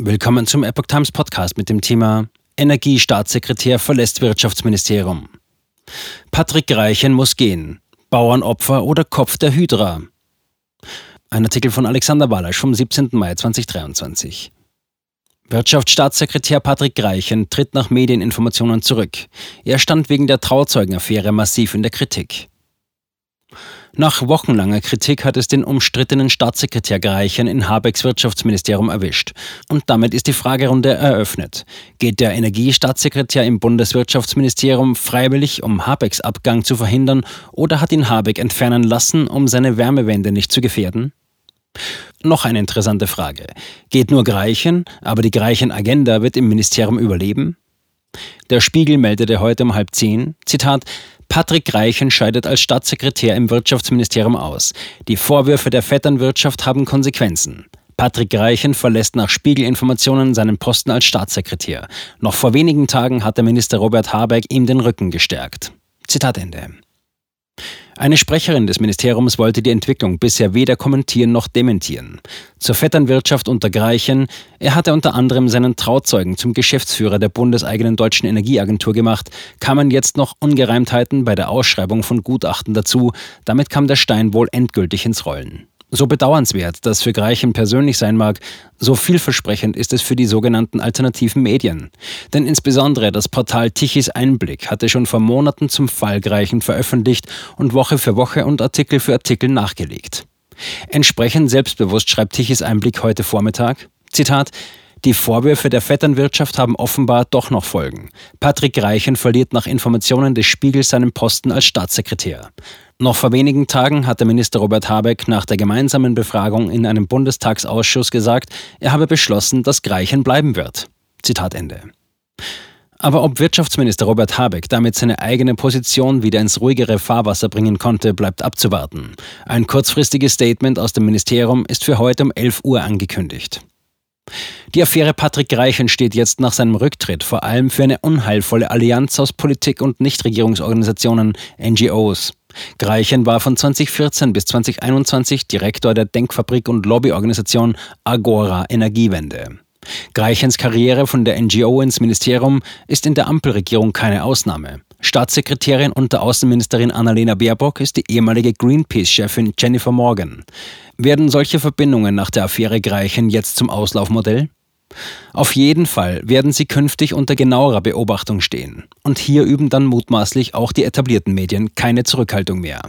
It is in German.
Willkommen zum Epoch Times Podcast mit dem Thema Energiestaatssekretär verlässt Wirtschaftsministerium. Patrick Reichen muss gehen. Bauernopfer oder Kopf der Hydra. Ein Artikel von Alexander Walasch vom 17. Mai 2023. Wirtschaftsstaatssekretär Patrick Reichen tritt nach Medieninformationen zurück. Er stand wegen der Trauzeugenaffäre massiv in der Kritik. Nach wochenlanger Kritik hat es den umstrittenen Staatssekretär Greichen in Habecks Wirtschaftsministerium erwischt. Und damit ist die Fragerunde eröffnet. Geht der Energiestaatssekretär im Bundeswirtschaftsministerium freiwillig, um Habecks Abgang zu verhindern, oder hat ihn Habeck entfernen lassen, um seine Wärmewende nicht zu gefährden? Noch eine interessante Frage. Geht nur Greichen, aber die Greichen-Agenda wird im Ministerium überleben? Der Spiegel meldete heute um halb zehn, Zitat, Patrick Reichen scheidet als Staatssekretär im Wirtschaftsministerium aus. Die Vorwürfe der Vetternwirtschaft haben Konsequenzen. Patrick Reichen verlässt nach Spiegelinformationen seinen Posten als Staatssekretär. Noch vor wenigen Tagen hat der Minister Robert Habeck ihm den Rücken gestärkt. Zitat Ende. Eine Sprecherin des Ministeriums wollte die Entwicklung bisher weder kommentieren noch dementieren. Zur Vetternwirtschaft unter Greichen, er hatte unter anderem seinen Trauzeugen zum Geschäftsführer der bundeseigenen deutschen Energieagentur gemacht, kamen jetzt noch Ungereimtheiten bei der Ausschreibung von Gutachten dazu, damit kam der Stein wohl endgültig ins Rollen. So bedauernswert das für Greichen persönlich sein mag, so vielversprechend ist es für die sogenannten alternativen Medien. Denn insbesondere das Portal Tichys Einblick hatte schon vor Monaten zum Fall Greichen veröffentlicht und Woche für Woche und Artikel für Artikel nachgelegt. Entsprechend selbstbewusst schreibt Tichys Einblick heute Vormittag, Zitat, die Vorwürfe der Vetternwirtschaft haben offenbar doch noch Folgen. Patrick Reichen verliert nach Informationen des Spiegels seinen Posten als Staatssekretär. Noch vor wenigen Tagen hatte Minister Robert Habeck nach der gemeinsamen Befragung in einem Bundestagsausschuss gesagt, er habe beschlossen, dass Greichen bleiben wird. Zitat Ende. Aber ob Wirtschaftsminister Robert Habeck damit seine eigene Position wieder ins ruhigere Fahrwasser bringen konnte, bleibt abzuwarten. Ein kurzfristiges Statement aus dem Ministerium ist für heute um 11 Uhr angekündigt. Die Affäre Patrick Reichen steht jetzt nach seinem Rücktritt vor allem für eine unheilvolle Allianz aus Politik und Nichtregierungsorganisationen, NGOs. Greichen war von 2014 bis 2021 Direktor der Denkfabrik und Lobbyorganisation Agora Energiewende. Greichens Karriere von der NGO ins Ministerium ist in der Ampelregierung keine Ausnahme. Staatssekretärin unter Außenministerin Annalena Baerbock ist die ehemalige Greenpeace-Chefin Jennifer Morgan. Werden solche Verbindungen nach der Affäre Greichen jetzt zum Auslaufmodell? Auf jeden Fall werden sie künftig unter genauerer Beobachtung stehen. Und hier üben dann mutmaßlich auch die etablierten Medien keine Zurückhaltung mehr.